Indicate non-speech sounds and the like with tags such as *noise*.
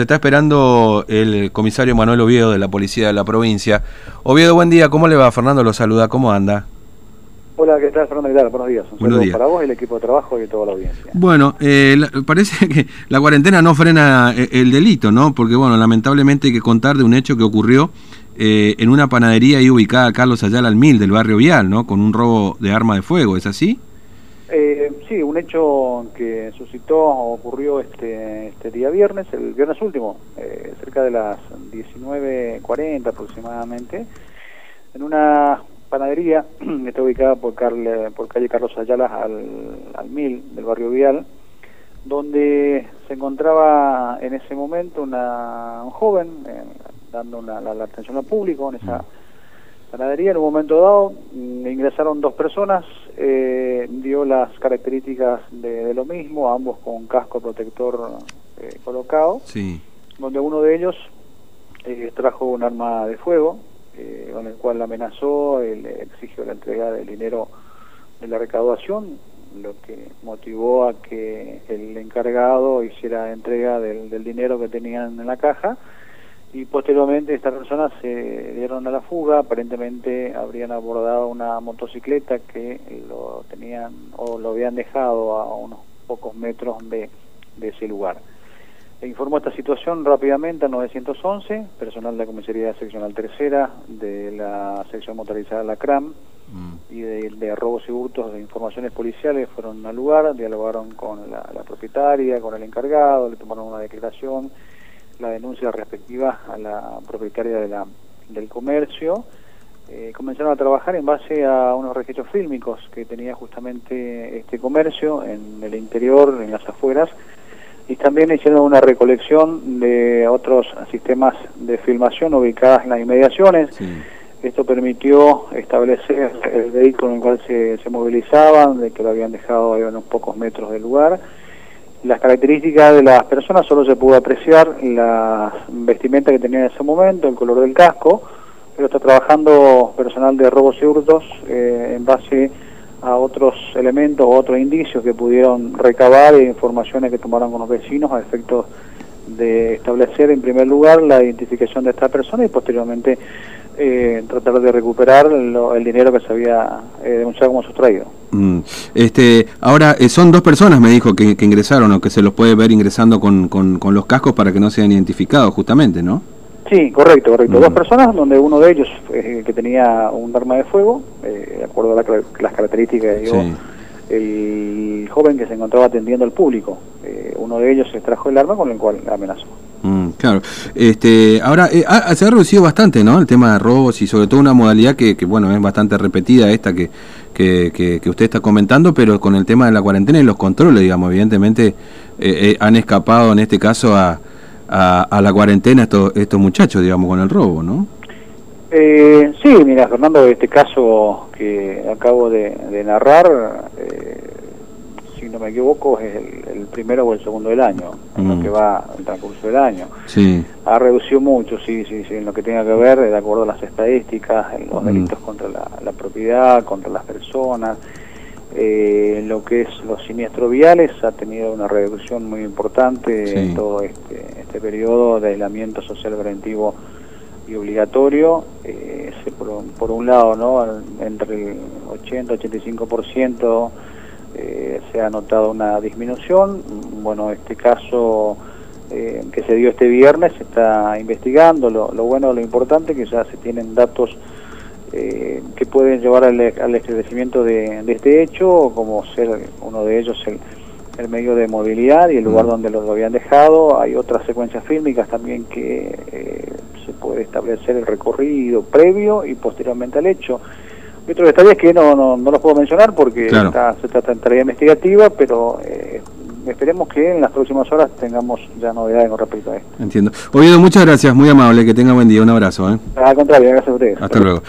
Se está esperando el comisario Manuel Oviedo de la Policía de la provincia. Oviedo, buen día. ¿Cómo le va? Fernando lo saluda. ¿Cómo anda? Hola, ¿qué tal, Fernando? ¿Qué Buenos días. Un Buenos saludo días. para vos, el equipo de trabajo y toda la audiencia. Bueno, eh, parece *laughs* que la cuarentena no frena eh, el delito, ¿no? Porque, bueno, lamentablemente hay que contar de un hecho que ocurrió eh, en una panadería ahí ubicada Carlos Ayala al Mil del barrio Vial, ¿no? Con un robo de arma de fuego, ¿es así? Eh, sí, un hecho que suscitó, ocurrió este, este día viernes, el viernes último, eh, cerca de las 19.40 aproximadamente, en una panadería que *clears throat* está ubicada por, por calle Carlos Ayala al, al Mil del barrio Vial, donde se encontraba en ese momento una, un joven eh, dando la, atención al público en esa panadería. En un momento dado mm, ingresaron dos personas, eh, dio las características de, lo mismo, ambos con casco protector eh, colocado, sí. donde uno de ellos eh, trajo un arma de fuego, eh, con el cual amenazó, le exigió la entrega del dinero de la recaudación, lo que motivó a que el encargado hiciera entrega del, del dinero que tenían en la caja y posteriormente estas personas se dieron a la fuga, aparentemente habrían abordado una motocicleta que lo tenían o lo habían dejado a unos pocos metros de, de ese lugar. E informó esta situación rápidamente a 911, personal de la Comisaría Seccional Tercera, de la sección motorizada La CRAM mm. y de, robos y hurtos de informaciones policiales fueron al lugar, dialogaron con la propietaria, con el encargado, le tomaron una declaración la denuncia respectiva a la propietaria de la, del comercio. Eh, comenzaron a trabajar en base a unos registros fílmicos que tenía justamente este comercio en el interior, en las afueras, y también hicieron una recolección de otros sistemas de filmación ubicadas en las inmediaciones. Esto permitió establecer el vehículo en el cual se, se movilizaban, de que lo habían dejado a unos pocos metros del lugar las características de las personas solo se pudo apreciar la vestimenta que tenía en ese momento, el color del casco, pero está trabajando personal de robos y hurtos eh, en base a otros elementos o otros indicios que pudieron recabar e informaciones que tomaron con los vecinos a efectos de establecer en primer lugar la identificación de esta persona y posteriormente eh, tratar de recuperar el dinero que se había eh, denunciado como sustraído. Mm. Este, ahora, eh, son dos personas, me dijo, que, ingresaron o que se los puede ver ingresando con, con, los cascos para que no sean identificados, justamente, ¿no? Sí, correcto, correcto. Dos mm. personas, donde uno de ellos que tenía un arma de fuego, de acuerdo a las características que el joven que se encontraba atendiendo al público. uno de ellos extrajo el arma con el cual amenazó. Claro. Este, ahora, eh, se ha reducido bastante, ¿no? El tema de robos y sobre todo una modalidad que, que bueno, es bastante repetida esta que, que, que, usted está comentando, pero con el tema de la cuarentena y los controles, digamos, evidentemente eh, eh, han escapado en este caso a, a, la cuarentena estos, estos muchachos, digamos, con el robo, ¿no? sí, mira, Fernando, este caso que acabo de narrar, si no me equivoco, es el, primero o el segundo del año, en lo mm. que va el transcurso del año. Sí. Ha reducido mucho, sí, sí, sí, en lo que tenga que ver, de acuerdo a las estadísticas, en los mm. delitos contra la, propiedad, contra las personas. Eh, en lo que es los siniestros viales ha tenido una reducción muy importante en todo este, este periodo de aislamiento social preventivo y obligatorio. Eh, por, por un lado, ¿no? entre el 80-85% eh, se ha notado una disminución. Bueno, este caso eh, que se dio este viernes se está investigando. Lo, bueno, lo importante que ya se tienen datos eh, que pueden llevar al, esclarecimiento de, este hecho, como ser uno de ellos el, medio de movilidad y el lugar donde lo habían dejado. Hay otras secuencias fílmicas también que se puede establecer el recorrido previo y posteriormente al hecho. Y otros detalles que no, no, no los puedo mencionar porque está, se trata de tarea investigativa, pero eh, esperemos que en las próximas horas tengamos ya novedades con respecto a esto. Entiendo. Oído, muchas gracias, muy amable, que tenga buen día, un abrazo. ¿eh? Al contrario, gracias a ustedes. Hasta luego.